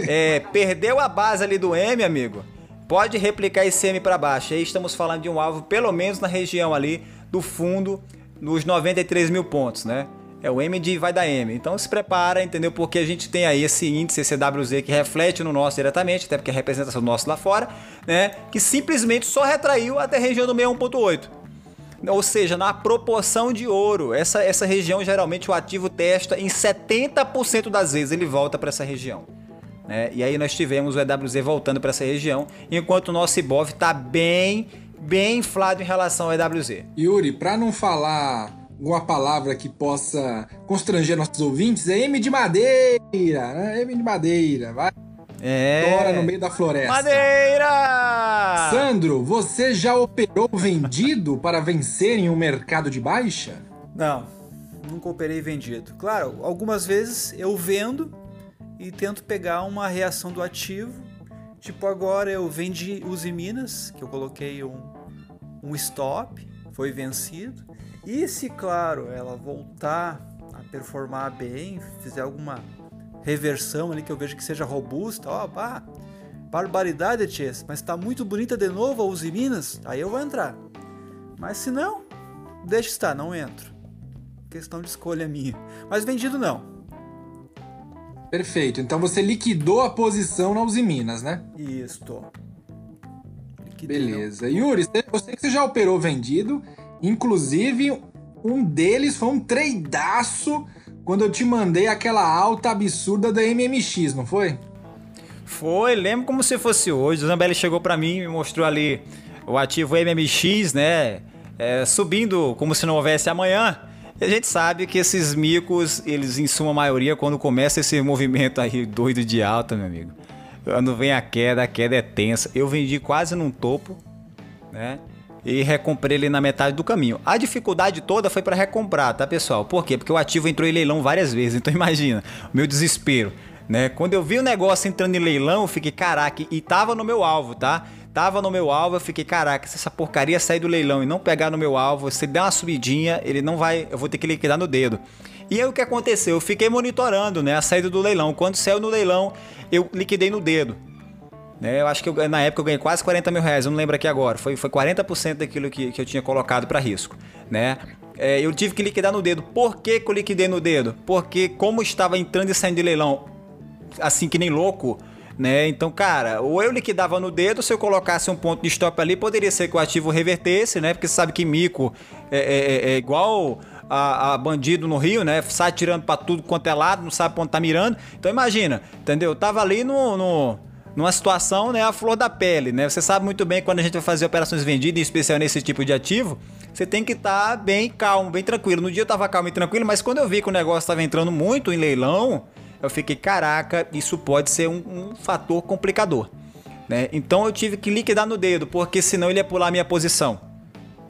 É, perdeu a base ali do M, amigo. pode replicar esse M para baixo. Aí estamos falando de um alvo pelo menos na região ali do fundo, nos 93 mil pontos, né? É o M de vai dar M. Então se prepara, entendeu? Porque a gente tem aí esse índice, esse CWZ que reflete no nosso diretamente, até porque é a representação do nosso lá fora, né? Que simplesmente só retraiu até a região do 61.8. Ou seja, na proporção de ouro. Essa, essa região geralmente o ativo testa em 70% das vezes ele volta para essa região. Né? E aí nós tivemos o EWZ voltando para essa região, enquanto o nosso IBOV está bem, bem inflado em relação ao EWZ. Yuri, para não falar uma palavra que possa constranger nossos ouvintes, é M de madeira, né? M de madeira, vai. É. Tora no meio da floresta. Madeira! Sandro, você já operou vendido para vencer em um mercado de baixa? Não, nunca operei vendido. Claro, algumas vezes eu vendo e tento pegar uma reação do ativo. Tipo, agora eu vendi Uzi Minas, que eu coloquei um, um stop, foi vencido. E se, claro, ela voltar a performar bem, fizer alguma reversão ali que eu vejo que seja robusta, ó, pá, barbaridade, Ties, mas tá muito bonita de novo a Uzi Minas, aí eu vou entrar. Mas se não, deixa estar, não entro. Questão de escolha minha. Mas vendido não. Perfeito. Então você liquidou a posição na Uzi Minas, né? Isto. Liquidei, Beleza. Não. Yuri, você que você já operou vendido, inclusive um deles foi um tradeaço quando eu te mandei aquela alta absurda da MMX, não foi? Foi, lembro como se fosse hoje. O Zambelli chegou para mim e me mostrou ali o ativo MMX, né? É, subindo como se não houvesse amanhã. E a gente sabe que esses micos, eles em sua maioria, quando começa esse movimento aí doido de alta, meu amigo, quando vem a queda, a queda é tensa. Eu vendi quase num topo, né? E recomprei ele na metade do caminho. A dificuldade toda foi para recomprar, tá, pessoal? Por quê? Porque o ativo entrou em leilão várias vezes. Então imagina, o meu desespero, né? Quando eu vi o negócio entrando em leilão, eu fiquei, caraca, e tava no meu alvo, tá? Tava no meu alvo, eu fiquei, caraca, se essa porcaria sair do leilão e não pegar no meu alvo, se der uma subidinha, ele não vai, eu vou ter que liquidar no dedo. E aí o que aconteceu? Eu fiquei monitorando, né, a saída do leilão. Quando saiu no leilão, eu liquidei no dedo. Né? Eu acho que eu, na época eu ganhei quase 40 mil reais, eu não lembro aqui agora. Foi, foi 40% daquilo que, que eu tinha colocado para risco. Né? É, eu tive que liquidar no dedo. Por que, que eu liquidei no dedo? Porque como estava entrando e saindo de leilão assim que nem louco, né? Então, cara, ou eu liquidava no dedo, se eu colocasse um ponto de stop ali, poderia ser que o ativo revertesse, né? Porque você sabe que mico é, é, é igual a, a, bandido no Rio, né? Sai tirando pra tudo quanto é lado, não sabe onde tá mirando. Então imagina, entendeu? Eu tava ali no, no numa situação, né, a flor da pele, né? Você sabe muito bem quando a gente vai fazer operações vendidas, em especial nesse tipo de ativo, você tem que estar tá bem calmo, bem tranquilo. No dia eu tava calmo e tranquilo, mas quando eu vi que o negócio estava entrando muito em leilão, eu fiquei, caraca, isso pode ser um, um fator complicador. Né? Então eu tive que liquidar no dedo, porque senão ele ia pular a minha posição.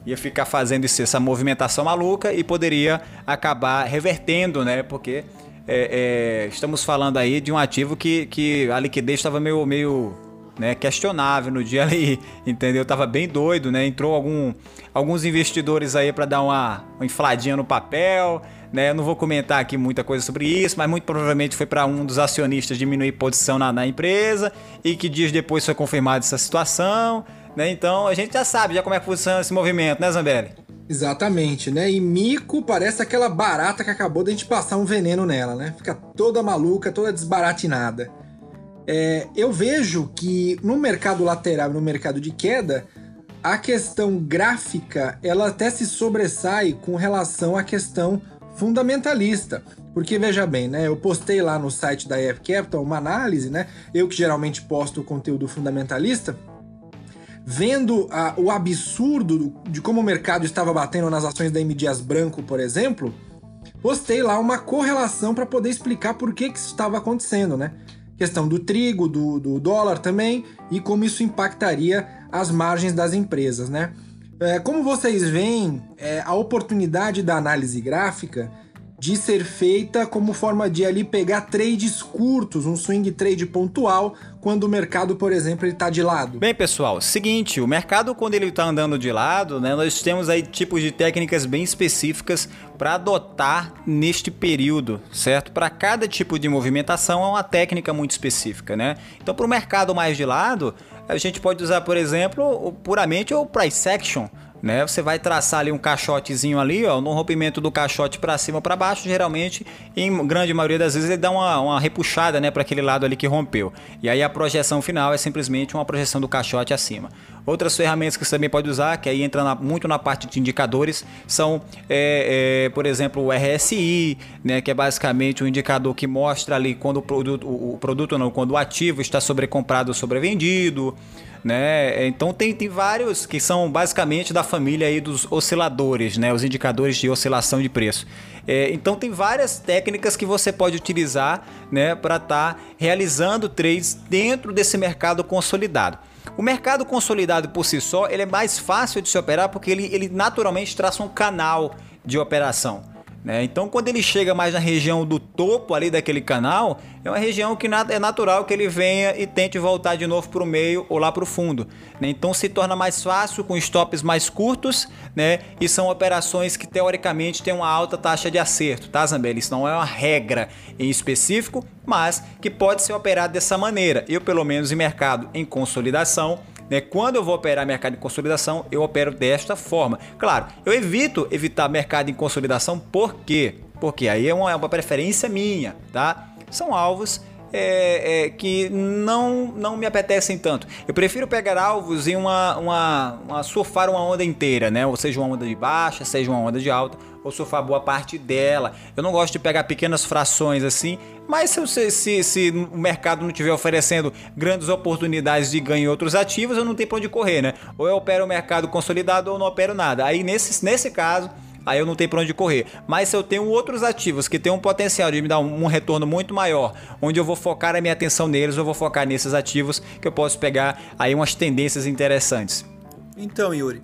Ia ficar fazendo isso, essa movimentação maluca e poderia acabar revertendo, né? Porque é, é, estamos falando aí de um ativo que, que a liquidez estava meio, meio né, questionável no dia ali, entendeu? Tava bem doido, né? Entrou algum, alguns investidores aí para dar uma, uma infladinha no papel, né? Eu não vou comentar aqui muita coisa sobre isso, mas muito provavelmente foi para um dos acionistas diminuir posição na, na, empresa e que dias depois foi confirmada essa situação, né? Então a gente já sabe já como é que funciona esse movimento, né, Zambelli? Exatamente, né? E mico parece aquela barata que acabou de a gente passar um veneno nela, né? Fica toda maluca, toda desbaratinada. É, eu vejo que no mercado lateral, no mercado de queda, a questão gráfica ela até se sobressai com relação à questão fundamentalista. Porque veja bem, né? Eu postei lá no site da EF Capital uma análise, né? Eu que geralmente posto o conteúdo fundamentalista vendo o absurdo de como o mercado estava batendo nas ações da M. Dias Branco, por exemplo, postei lá uma correlação para poder explicar por que, que isso estava acontecendo, né? Questão do trigo, do, do dólar também, e como isso impactaria as margens das empresas, né? É, como vocês veem, é, a oportunidade da análise gráfica de ser feita como forma de ali pegar trades curtos, um swing trade pontual, quando o mercado, por exemplo, está de lado? Bem, pessoal, seguinte, o mercado quando ele está andando de lado, né, nós temos aí tipos de técnicas bem específicas para adotar neste período, certo? Para cada tipo de movimentação é uma técnica muito específica, né? Então, para o mercado mais de lado, a gente pode usar, por exemplo, puramente o price action, né? Você vai traçar ali um caixotezinho ali, ó, no rompimento do caixote para cima para baixo, geralmente, em grande maioria das vezes ele dá uma, uma repuxada, né, para aquele lado ali que rompeu. E aí a projeção final é simplesmente uma projeção do caixote acima. Outras ferramentas que você também pode usar, que aí entra na, muito na parte de indicadores, são, é, é, por exemplo, o RSI, né, que é basicamente um indicador que mostra ali quando o produto, o produto não, quando o ativo está sobrecomprado ou sobrevendido né? Então tem, tem vários que são basicamente da família aí dos osciladores, né? Os indicadores de oscilação de preço. É, então tem várias técnicas que você pode utilizar, né, para estar tá realizando trades dentro desse mercado consolidado. O mercado consolidado por si só ele é mais fácil de se operar porque ele, ele naturalmente traça um canal de operação. Né? Então, quando ele chega mais na região do topo ali daquele canal, é uma região que é natural que ele venha e tente voltar de novo para o meio ou lá para o fundo. Né? Então, se torna mais fácil com stops mais curtos né? e são operações que teoricamente têm uma alta taxa de acerto, tá, Zambelli? Isso não é uma regra em específico, mas que pode ser operado dessa maneira. Eu, pelo menos em mercado em consolidação, né? Quando eu vou operar mercado em consolidação, eu opero desta forma. Claro, eu evito evitar mercado em consolidação, por quê? Porque aí é uma, é uma preferência minha, tá? São alvos é, é, que não, não me apetecem tanto. Eu prefiro pegar alvos em uma, uma, uma, surfar uma onda inteira, né? Ou seja, uma onda de baixa, seja uma onda de alta, ou surfar boa parte dela. Eu não gosto de pegar pequenas frações assim, mas se, se, se o mercado não estiver oferecendo grandes oportunidades de ganho em outros ativos, eu não tenho para onde correr, né? Ou eu opero o mercado consolidado ou não opero nada. Aí nesse, nesse caso aí eu não tenho para onde correr. Mas se eu tenho outros ativos que têm um potencial de me dar um, retorno muito maior, onde eu vou focar a minha atenção neles, eu vou focar nesses ativos que eu posso pegar aí umas tendências interessantes. Então, Yuri,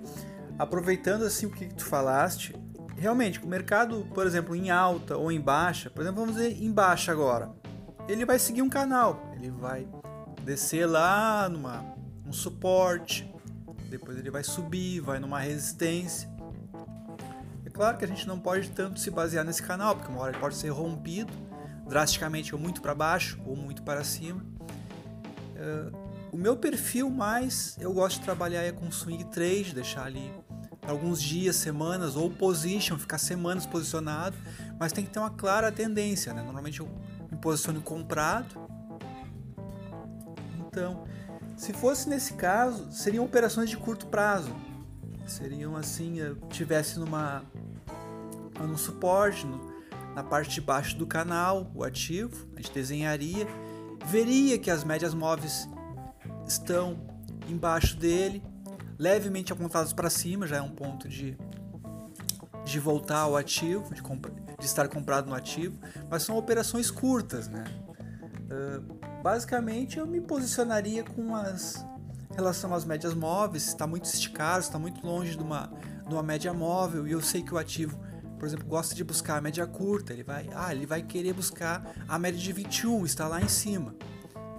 aproveitando assim o que tu falaste, realmente o mercado, por exemplo, em alta ou em baixa, por exemplo, vamos dizer em baixa agora, ele vai seguir um canal, ele vai descer lá numa um suporte, depois ele vai subir, vai numa resistência claro que a gente não pode tanto se basear nesse canal, porque uma hora ele pode ser rompido drasticamente ou muito para baixo ou muito para cima. Uh, o meu perfil mais eu gosto de trabalhar é com swing trade, deixar ali alguns dias, semanas ou position, ficar semanas posicionado, mas tem que ter uma clara tendência, né? Normalmente eu me posiciono comprado. Então, se fosse nesse caso, seriam operações de curto prazo. Seriam assim, eu tivesse numa no suporte, no, na parte de baixo do canal, o ativo, a gente desenharia, veria que as médias móveis estão embaixo dele, levemente apontadas para cima, já é um ponto de, de voltar ao ativo, de, de estar comprado no ativo, mas são operações curtas, né? Uh, basicamente eu me posicionaria com as em relação às médias móveis, está muito esticado, está muito longe de uma, de uma média móvel e eu sei que o ativo por exemplo, gosta de buscar a média curta, ele vai, ah, ele vai querer buscar a média de 21, está lá em cima.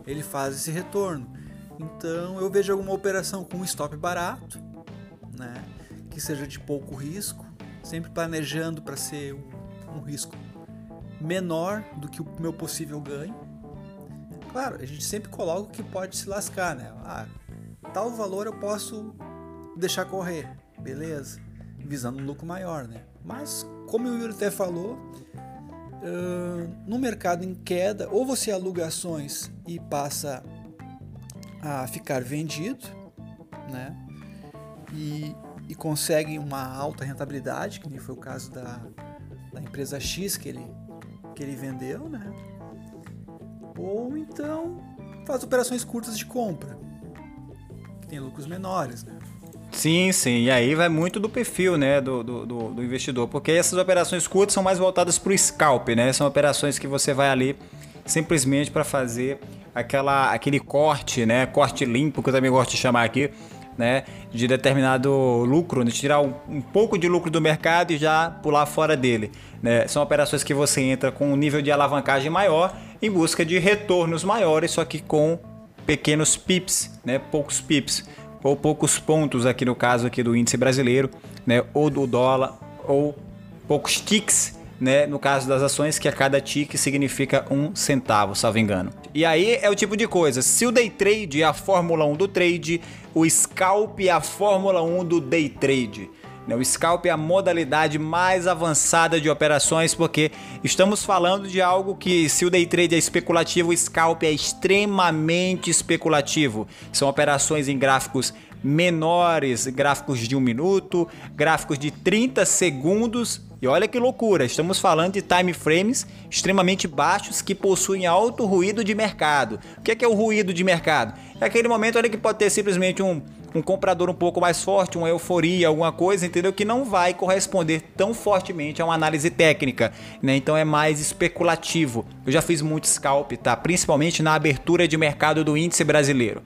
Ele faz esse retorno. Então, eu vejo alguma operação com um stop barato, né, que seja de pouco risco, sempre planejando para ser um, um risco menor do que o meu possível ganho. Claro, a gente sempre coloca o que pode se lascar, né? Ah, tal valor eu posso deixar correr, beleza? Visando um lucro maior, né? Mas, como o Yuri até falou, uh, no mercado em queda, ou você aluga ações e passa a ficar vendido, né? E, e consegue uma alta rentabilidade, que nem foi o caso da, da empresa X que ele, que ele vendeu, né? Ou então faz operações curtas de compra, tem lucros menores, né? Sim, sim. E aí vai muito do perfil né, do, do, do investidor. Porque essas operações curtas são mais voltadas para o scalp, né? São operações que você vai ali simplesmente para fazer aquela, aquele corte, né? Corte limpo, que eu também gosto de chamar aqui, né? De determinado lucro, né? tirar um, um pouco de lucro do mercado e já pular fora dele. Né? São operações que você entra com um nível de alavancagem maior em busca de retornos maiores, só que com pequenos pips, né? poucos pips, ou poucos pontos aqui no caso aqui do índice brasileiro, né? ou do dólar, ou poucos ticks né, no caso das ações, que a cada tique significa um centavo, salvo engano. E aí é o tipo de coisa, se o day trade é a Fórmula 1 do trade, o scalp é a Fórmula 1 do day trade. Né, o scalp é a modalidade mais avançada de operações, porque estamos falando de algo que, se o day trade é especulativo, o scalp é extremamente especulativo. São operações em gráficos menores, gráficos de um minuto, gráficos de 30 segundos e olha que loucura, estamos falando de time frames extremamente baixos que possuem alto ruído de mercado. O que é, que é o ruído de mercado? É aquele momento ali que pode ter simplesmente um, um comprador um pouco mais forte, uma euforia, alguma coisa, entendeu? Que não vai corresponder tão fortemente a uma análise técnica, né? Então é mais especulativo. Eu já fiz muito scalp, tá? Principalmente na abertura de mercado do índice brasileiro,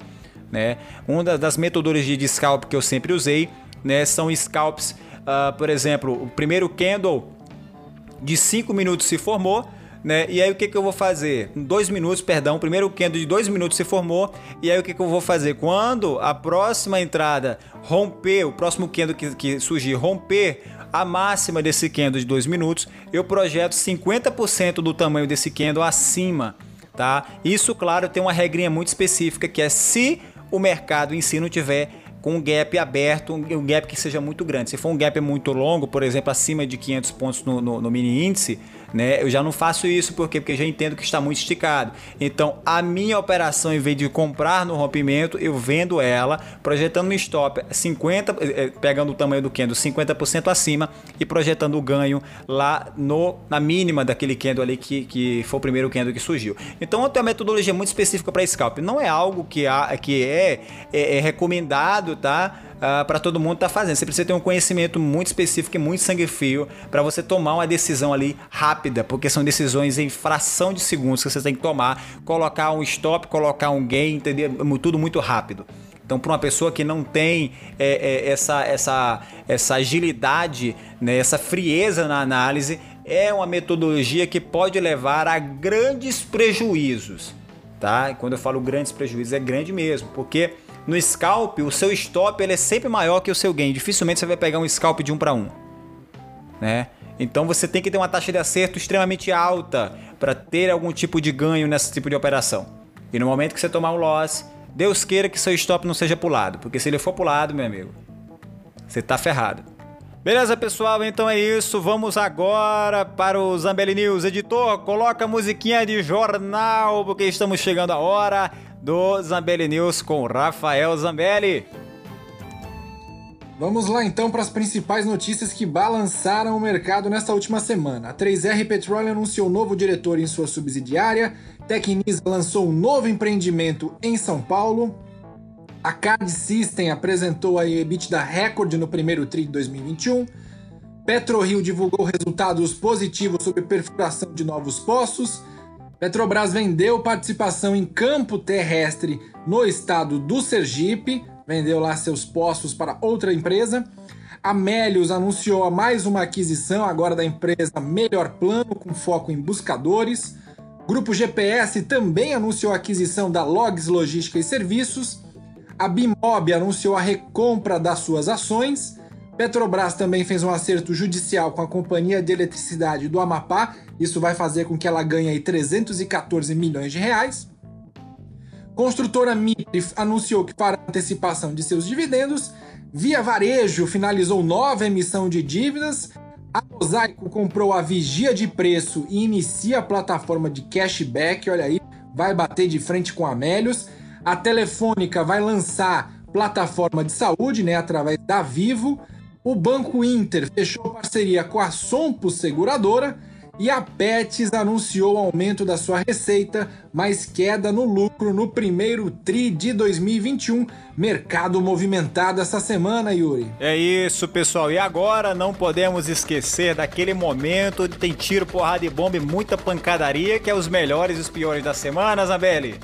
né? Uma das metodologias de scalp que eu sempre usei, né, são scalps Uh, por exemplo, o primeiro candle de 5 minutos se formou, né? E aí o que, que eu vou fazer? Em 2 minutos, perdão, o primeiro candle de 2 minutos se formou, e aí o que, que eu vou fazer? Quando a próxima entrada romper, o próximo candle que, que surgir romper a máxima desse candle de 2 minutos, eu projeto 50% do tamanho desse candle acima, tá? Isso, claro, tem uma regrinha muito específica que é se o mercado em si não tiver com um gap aberto, um gap que seja muito grande. Se for um gap muito longo, por exemplo, acima de 500 pontos no, no, no mini índice, né? Eu já não faço isso porque porque já entendo que está muito esticado. Então, a minha operação em vez de comprar no rompimento, eu vendo ela, projetando no stop 50, eh, eh, pegando o tamanho do candle 50% acima e projetando o ganho lá no na mínima daquele candle ali que, que foi o primeiro candle que surgiu. Então, eu tenho uma metodologia muito específica para scalp. Não é algo que, há, que é, é, é recomendado, tá? uh, ah, para todo mundo estar tá fazendo. Você precisa ter um conhecimento muito específico e muito sangue frio para você tomar uma decisão ali rápida, porque são decisões em fração de segundos que você tem que tomar, colocar um stop, colocar um gain, entender tudo muito rápido. Então, para uma pessoa que não tem é, é, essa, essa, essa agilidade, né, essa frieza na análise, é uma metodologia que pode levar a grandes prejuízos. Tá? E quando eu falo grandes prejuízos, é grande mesmo, porque no scalp, o seu stop ele é sempre maior que o seu gain. Dificilmente você vai pegar um scalp de 1 para 1. Né? Então você tem que ter uma taxa de acerto extremamente alta para ter algum tipo de ganho nesse tipo de operação. E no momento que você tomar um loss, Deus queira que seu stop não seja pulado, porque se ele for pulado, meu amigo, você tá ferrado. Beleza, pessoal? Então é isso. Vamos agora para o Zambelli News. Editor, coloca a musiquinha de jornal, porque estamos chegando a hora do Zambelli News com Rafael Zambelli. Vamos lá então para as principais notícias que balançaram o mercado nesta última semana. A 3R Petroleum anunciou novo diretor em sua subsidiária, Tecnisa lançou um novo empreendimento em São Paulo, a Card System apresentou a EBITDA recorde no primeiro TRI de 2021, PetroRio divulgou resultados positivos sobre perfuração de novos poços, Petrobras vendeu participação em campo terrestre no estado do Sergipe, vendeu lá seus postos para outra empresa. A Melius anunciou mais uma aquisição agora da empresa Melhor Plano com foco em buscadores. Grupo GPS também anunciou a aquisição da Logs Logística e Serviços. A Bimob anunciou a recompra das suas ações. Petrobras também fez um acerto judicial com a Companhia de Eletricidade do Amapá. Isso vai fazer com que ela ganhe aí 314 milhões de reais. Construtora Mitre anunciou que fará antecipação de seus dividendos. Via Varejo finalizou nova emissão de dívidas. A Mosaico comprou a Vigia de Preço e inicia a plataforma de cashback. Olha aí, vai bater de frente com a Amélios. A Telefônica vai lançar plataforma de saúde, né, através da Vivo. O Banco Inter fechou parceria com a Sompo Seguradora e a Pets anunciou aumento da sua receita, mas queda no lucro no primeiro TRI de 2021. Mercado movimentado essa semana, Yuri. É isso, pessoal. E agora não podemos esquecer daquele momento onde tem tiro, porrada e bomba e muita pancadaria, que é os melhores e os piores da semana, Zambelli.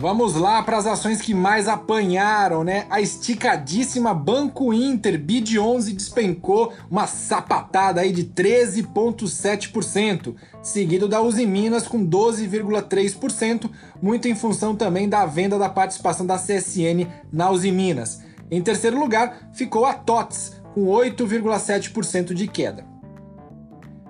Vamos lá para as ações que mais apanharam, né? A esticadíssima Banco Inter BID 11 despencou uma sapatada aí de 13,7%, seguido da Uzi Minas com 12,3%, muito em função também da venda da participação da CSN na Uzi Minas. Em terceiro lugar ficou a TOTS com 8,7% de queda.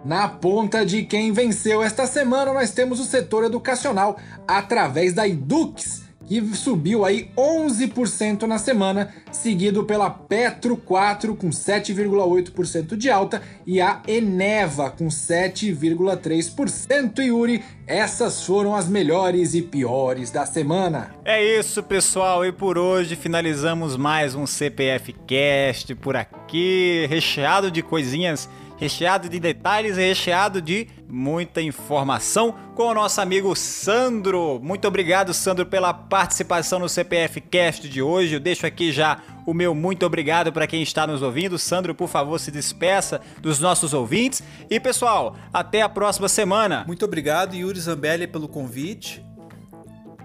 Na ponta de quem venceu esta semana, nós temos o setor educacional através da Edux, que subiu aí 11% na semana, seguido pela Petro 4 com 7,8% de alta e a Eneva com 7,3%. Yuri, essas foram as melhores e piores da semana. É isso, pessoal, e por hoje finalizamos mais um CPF Cast por aqui, recheado de coisinhas recheado de detalhes e recheado de muita informação com o nosso amigo Sandro. Muito obrigado, Sandro, pela participação no CPF Cast de hoje. Eu deixo aqui já o meu muito obrigado para quem está nos ouvindo. Sandro, por favor, se despeça dos nossos ouvintes. E pessoal, até a próxima semana. Muito obrigado, Yuri Zambelli, pelo convite.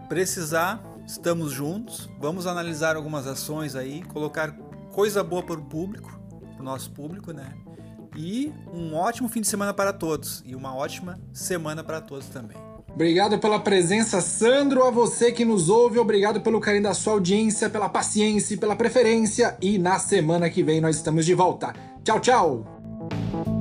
Precisar, estamos juntos. Vamos analisar algumas ações aí, colocar coisa boa para o público, para o nosso público, né? E um ótimo fim de semana para todos e uma ótima semana para todos também. Obrigado pela presença, Sandro. A você que nos ouve, obrigado pelo carinho da sua audiência, pela paciência, pela preferência. E na semana que vem nós estamos de volta. Tchau, tchau!